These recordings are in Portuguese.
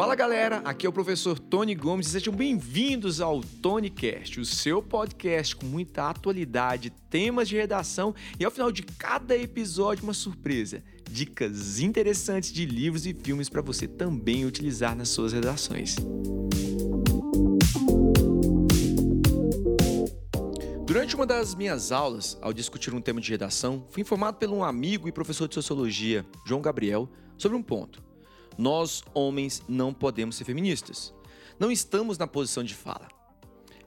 Fala galera, aqui é o professor Tony Gomes e sejam bem-vindos ao TonyCast, o seu podcast com muita atualidade, temas de redação e ao final de cada episódio uma surpresa, dicas interessantes de livros e filmes para você também utilizar nas suas redações. Durante uma das minhas aulas, ao discutir um tema de redação, fui informado por um amigo e professor de sociologia, João Gabriel, sobre um ponto. Nós, homens, não podemos ser feministas. Não estamos na posição de fala.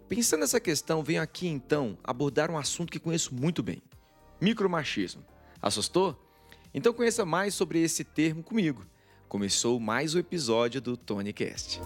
Pensando nessa questão, venho aqui então abordar um assunto que conheço muito bem: micromachismo. Assustou? Então conheça mais sobre esse termo comigo. Começou mais um episódio do TonyCast.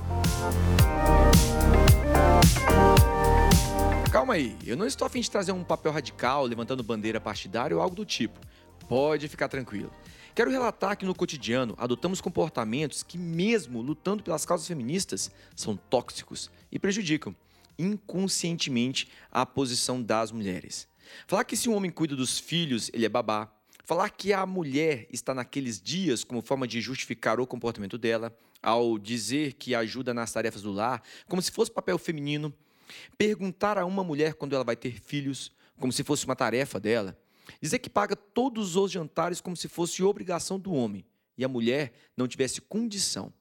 Calma aí, eu não estou a fim de trazer um papel radical, levantando bandeira partidária ou algo do tipo. Pode ficar tranquilo. Quero relatar que no cotidiano adotamos comportamentos que, mesmo lutando pelas causas feministas, são tóxicos e prejudicam inconscientemente a posição das mulheres. Falar que se um homem cuida dos filhos, ele é babá. Falar que a mulher está naqueles dias como forma de justificar o comportamento dela, ao dizer que ajuda nas tarefas do lar, como se fosse papel feminino Perguntar a uma mulher quando ela vai ter filhos, como se fosse uma tarefa dela. Dizer que paga todos os jantares como se fosse obrigação do homem e a mulher não tivesse condição.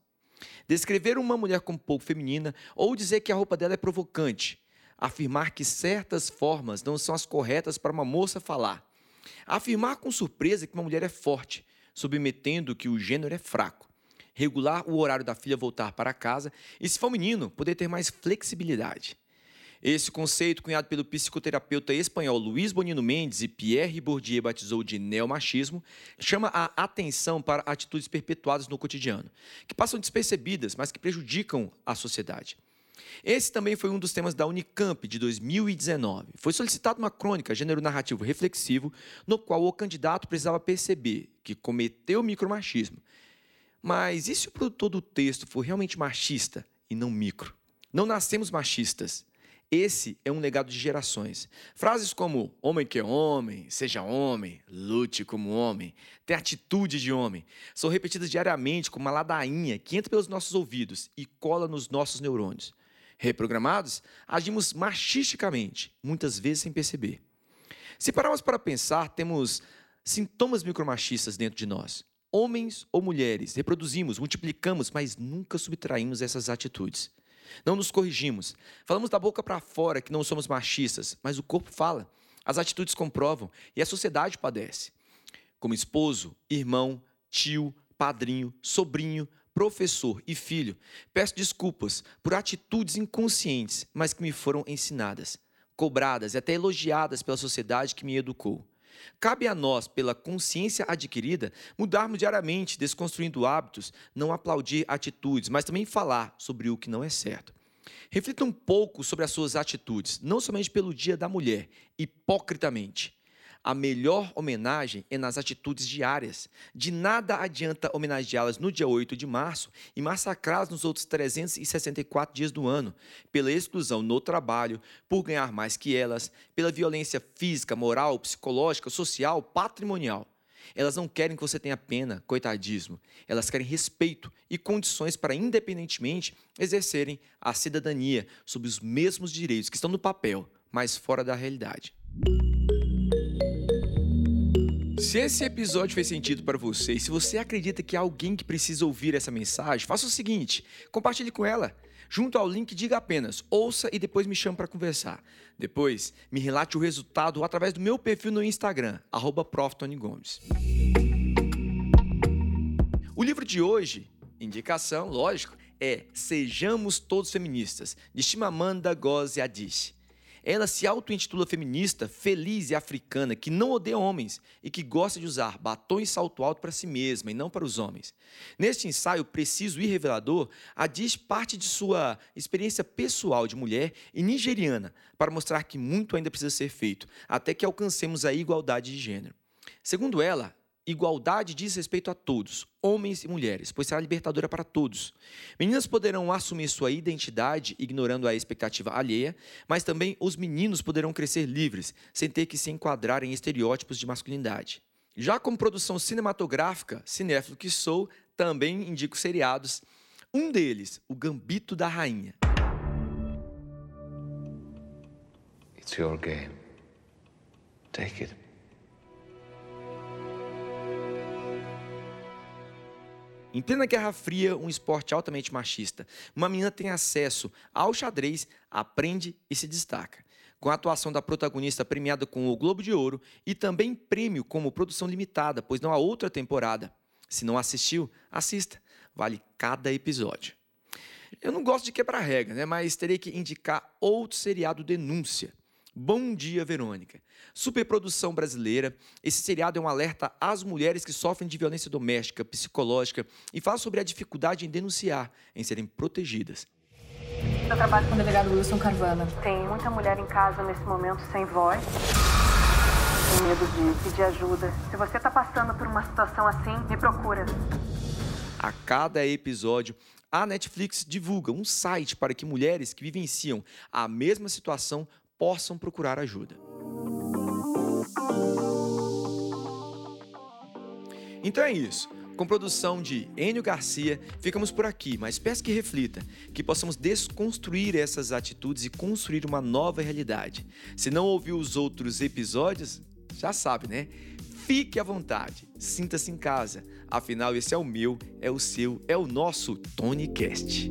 Descrever uma mulher como pouco feminina ou dizer que a roupa dela é provocante. Afirmar que certas formas não são as corretas para uma moça falar. Afirmar com surpresa que uma mulher é forte, submetendo que o gênero é fraco. Regular o horário da filha voltar para casa e, se for menino, poder ter mais flexibilidade. Esse conceito, cunhado pelo psicoterapeuta espanhol Luiz Bonino Mendes e Pierre Bourdieu batizou de neomachismo, chama a atenção para atitudes perpetuadas no cotidiano, que passam despercebidas, mas que prejudicam a sociedade. Esse também foi um dos temas da Unicamp de 2019. Foi solicitada uma crônica gênero narrativo reflexivo, no qual o candidato precisava perceber que cometeu micromachismo. Mas e se o produtor do texto for realmente machista e não micro? Não nascemos machistas. Esse é um legado de gerações. Frases como homem que é homem, seja homem, lute como homem, tenha atitude de homem, são repetidas diariamente como uma ladainha que entra pelos nossos ouvidos e cola nos nossos neurônios. Reprogramados, agimos machisticamente, muitas vezes sem perceber. Se pararmos para pensar, temos sintomas micromachistas dentro de nós. Homens ou mulheres, reproduzimos, multiplicamos, mas nunca subtraímos essas atitudes. Não nos corrigimos. Falamos da boca para fora que não somos machistas, mas o corpo fala. As atitudes comprovam e a sociedade padece. Como esposo, irmão, tio, padrinho, sobrinho, professor e filho, peço desculpas por atitudes inconscientes, mas que me foram ensinadas, cobradas e até elogiadas pela sociedade que me educou. Cabe a nós, pela consciência adquirida, mudarmos diariamente, desconstruindo hábitos, não aplaudir atitudes, mas também falar sobre o que não é certo. Reflita um pouco sobre as suas atitudes, não somente pelo Dia da Mulher, hipocritamente. A melhor homenagem é nas atitudes diárias. De nada adianta homenageá-las no dia 8 de março e massacrá-las nos outros 364 dias do ano, pela exclusão no trabalho, por ganhar mais que elas, pela violência física, moral, psicológica, social, patrimonial. Elas não querem que você tenha pena, coitadismo. Elas querem respeito e condições para, independentemente, exercerem a cidadania sob os mesmos direitos que estão no papel, mas fora da realidade. Se esse episódio fez sentido para você e se você acredita que há alguém que precisa ouvir essa mensagem, faça o seguinte: compartilhe com ela. Junto ao link, diga apenas ouça e depois me chame para conversar. Depois, me relate o resultado através do meu perfil no Instagram, @proftonygomes. O livro de hoje, indicação, lógico, é Sejamos Todos Feministas, de Chimamanda Ngozi Adichie. Ela se auto-intitula feminista, feliz e africana, que não odeia homens e que gosta de usar batom e salto alto para si mesma e não para os homens. Neste ensaio preciso e revelador, a diz parte de sua experiência pessoal de mulher e nigeriana para mostrar que muito ainda precisa ser feito até que alcancemos a igualdade de gênero. Segundo ela, Igualdade diz respeito a todos, homens e mulheres, pois será libertadora para todos. Meninas poderão assumir sua identidade ignorando a expectativa alheia, mas também os meninos poderão crescer livres, sem ter que se enquadrar em estereótipos de masculinidade. Já como produção cinematográfica, cinéfilo que sou, também indico seriados Um deles, o Gambito da Rainha. It's your game. Take it. Em plena Guerra Fria, um esporte altamente machista, uma menina tem acesso ao xadrez, aprende e se destaca. Com a atuação da protagonista premiada com o Globo de Ouro e também prêmio como produção limitada, pois não há outra temporada. Se não assistiu, assista. Vale cada episódio. Eu não gosto de quebrar regra, né? mas terei que indicar outro seriado Denúncia. Bom Dia, Verônica. Superprodução brasileira. Esse seriado é um alerta às mulheres que sofrem de violência doméstica, psicológica e fala sobre a dificuldade em denunciar, em serem protegidas. Eu trabalho com o delegado Wilson Carvana. Tem muita mulher em casa nesse momento sem voz. Tem medo de pedir ajuda. Se você está passando por uma situação assim, me procura. A cada episódio, a Netflix divulga um site para que mulheres que vivenciam a mesma situação possam procurar ajuda. Então é isso. Com produção de Enio Garcia, ficamos por aqui, mas peço que reflita, que possamos desconstruir essas atitudes e construir uma nova realidade. Se não ouviu os outros episódios, já sabe, né? Fique à vontade, sinta-se em casa. Afinal, esse é o meu, é o seu, é o nosso TonyCast.